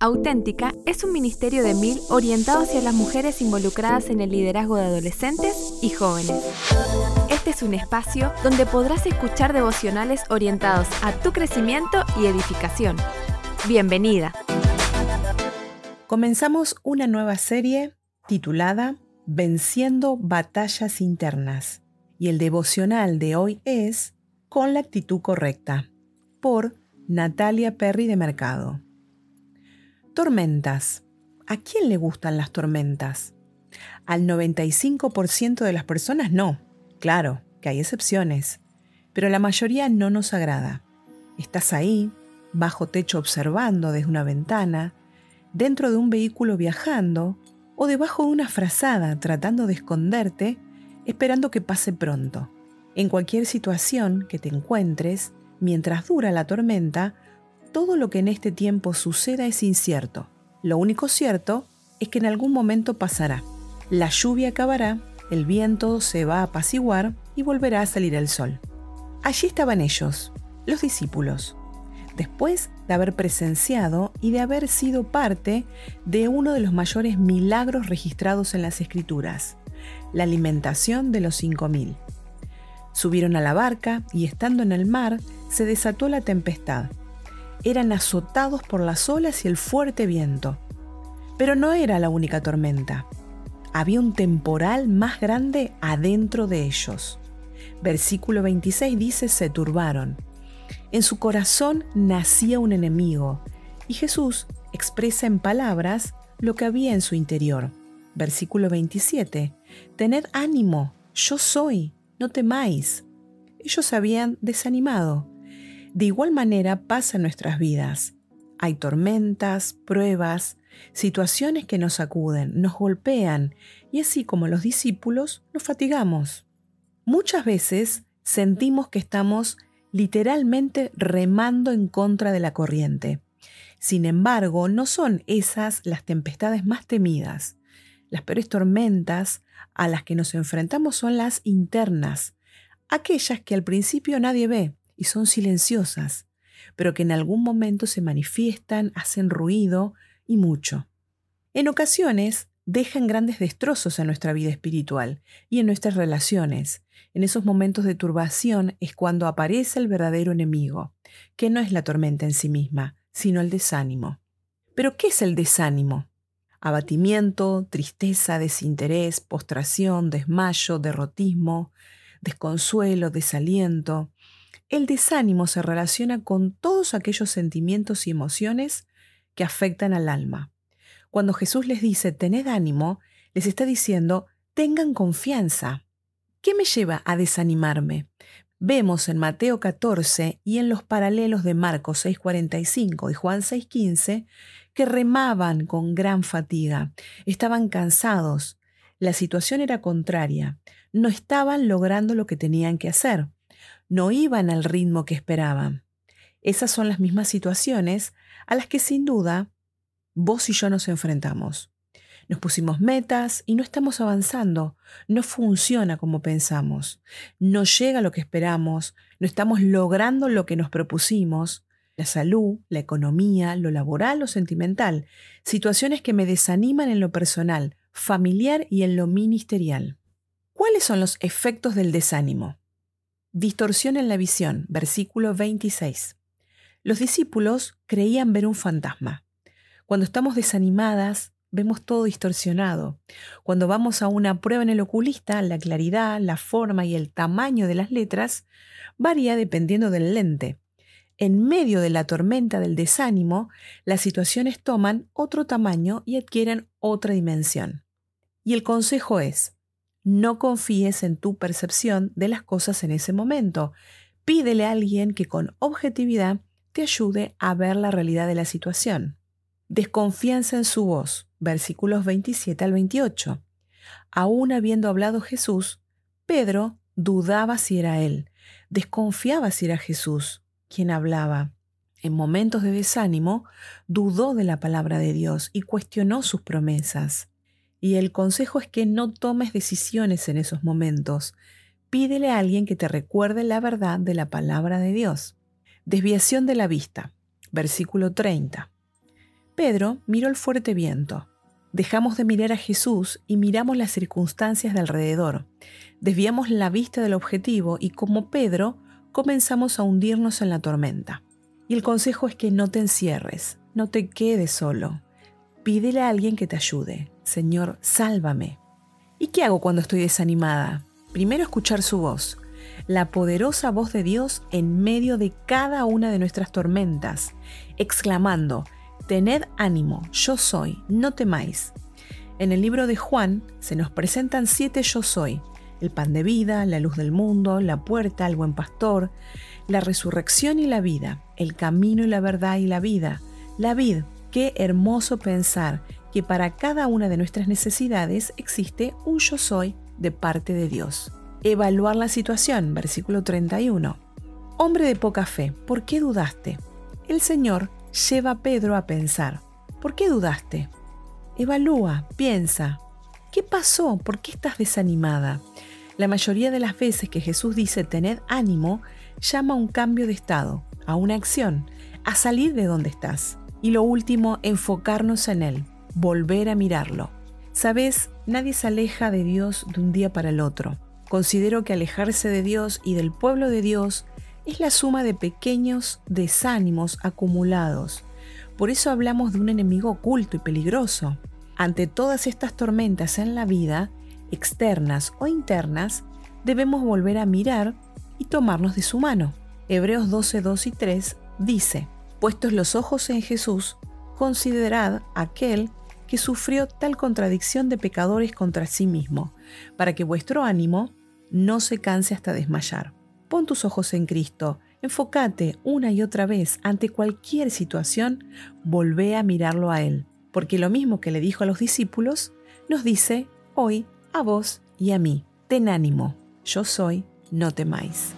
Auténtica es un ministerio de mil orientado hacia las mujeres involucradas en el liderazgo de adolescentes y jóvenes. Este es un espacio donde podrás escuchar devocionales orientados a tu crecimiento y edificación. Bienvenida. Comenzamos una nueva serie titulada Venciendo batallas internas y el devocional de hoy es Con la actitud correcta por Natalia Perry de Mercado. Tormentas. ¿A quién le gustan las tormentas? Al 95% de las personas no. Claro, que hay excepciones. Pero la mayoría no nos agrada. Estás ahí, bajo techo observando desde una ventana, dentro de un vehículo viajando o debajo de una frazada tratando de esconderte, esperando que pase pronto. En cualquier situación que te encuentres, mientras dura la tormenta, todo lo que en este tiempo suceda es incierto. Lo único cierto es que en algún momento pasará. La lluvia acabará, el viento se va a apaciguar y volverá a salir el sol. Allí estaban ellos, los discípulos, después de haber presenciado y de haber sido parte de uno de los mayores milagros registrados en las Escrituras, la alimentación de los cinco mil. Subieron a la barca y estando en el mar se desató la tempestad eran azotados por las olas y el fuerte viento. Pero no era la única tormenta. Había un temporal más grande adentro de ellos. Versículo 26 dice, se turbaron. En su corazón nacía un enemigo, y Jesús expresa en palabras lo que había en su interior. Versículo 27, Tened ánimo, yo soy, no temáis. Ellos se habían desanimado, de igual manera pasa en nuestras vidas. Hay tormentas, pruebas, situaciones que nos sacuden, nos golpean y así como los discípulos nos fatigamos. Muchas veces sentimos que estamos literalmente remando en contra de la corriente. Sin embargo, no son esas las tempestades más temidas. Las peores tormentas a las que nos enfrentamos son las internas, aquellas que al principio nadie ve, y son silenciosas, pero que en algún momento se manifiestan, hacen ruido y mucho. En ocasiones dejan grandes destrozos en nuestra vida espiritual y en nuestras relaciones. En esos momentos de turbación es cuando aparece el verdadero enemigo, que no es la tormenta en sí misma, sino el desánimo. Pero ¿qué es el desánimo? Abatimiento, tristeza, desinterés, postración, desmayo, derrotismo, desconsuelo, desaliento, el desánimo se relaciona con todos aquellos sentimientos y emociones que afectan al alma. Cuando Jesús les dice, tened ánimo, les está diciendo, tengan confianza. ¿Qué me lleva a desanimarme? Vemos en Mateo 14 y en los paralelos de Marcos 6:45 y Juan 6:15 que remaban con gran fatiga, estaban cansados, la situación era contraria, no estaban logrando lo que tenían que hacer no iban al ritmo que esperaban. Esas son las mismas situaciones a las que sin duda vos y yo nos enfrentamos. Nos pusimos metas y no estamos avanzando, no funciona como pensamos, no llega lo que esperamos, no estamos logrando lo que nos propusimos, la salud, la economía, lo laboral o sentimental, situaciones que me desaniman en lo personal, familiar y en lo ministerial. ¿Cuáles son los efectos del desánimo? Distorsión en la visión, versículo 26. Los discípulos creían ver un fantasma. Cuando estamos desanimadas, vemos todo distorsionado. Cuando vamos a una prueba en el oculista, la claridad, la forma y el tamaño de las letras varía dependiendo del lente. En medio de la tormenta del desánimo, las situaciones toman otro tamaño y adquieren otra dimensión. Y el consejo es, no confíes en tu percepción de las cosas en ese momento. Pídele a alguien que con objetividad te ayude a ver la realidad de la situación. Desconfianza en su voz, versículos 27 al 28. Aún habiendo hablado Jesús, Pedro dudaba si era él, desconfiaba si era Jesús quien hablaba. En momentos de desánimo, dudó de la palabra de Dios y cuestionó sus promesas. Y el consejo es que no tomes decisiones en esos momentos. Pídele a alguien que te recuerde la verdad de la palabra de Dios. Desviación de la vista. Versículo 30. Pedro miró el fuerte viento. Dejamos de mirar a Jesús y miramos las circunstancias de alrededor. Desviamos la vista del objetivo y como Pedro comenzamos a hundirnos en la tormenta. Y el consejo es que no te encierres, no te quedes solo. Pídele a alguien que te ayude. Señor, sálvame. ¿Y qué hago cuando estoy desanimada? Primero escuchar su voz, la poderosa voz de Dios en medio de cada una de nuestras tormentas, exclamando, Tened ánimo, yo soy, no temáis. En el libro de Juan se nos presentan siete yo soy, el pan de vida, la luz del mundo, la puerta, el buen pastor, la resurrección y la vida, el camino y la verdad y la vida, la vid. Qué hermoso pensar que para cada una de nuestras necesidades existe un yo soy de parte de Dios. Evaluar la situación, versículo 31. Hombre de poca fe, ¿por qué dudaste? El Señor lleva a Pedro a pensar, ¿por qué dudaste? Evalúa, piensa, ¿qué pasó? ¿Por qué estás desanimada? La mayoría de las veces que Jesús dice tened ánimo, llama a un cambio de estado, a una acción, a salir de donde estás. Y lo último, enfocarnos en Él, volver a mirarlo. Sabes, nadie se aleja de Dios de un día para el otro. Considero que alejarse de Dios y del pueblo de Dios es la suma de pequeños desánimos acumulados. Por eso hablamos de un enemigo oculto y peligroso. Ante todas estas tormentas en la vida, externas o internas, debemos volver a mirar y tomarnos de su mano. Hebreos 12, 2 y 3 dice, Puestos los ojos en Jesús, considerad aquel que sufrió tal contradicción de pecadores contra sí mismo, para que vuestro ánimo no se canse hasta desmayar. Pon tus ojos en Cristo, enfócate una y otra vez ante cualquier situación, volvé a mirarlo a Él, porque lo mismo que le dijo a los discípulos, nos dice hoy a vos y a mí, ten ánimo, yo soy, no temáis.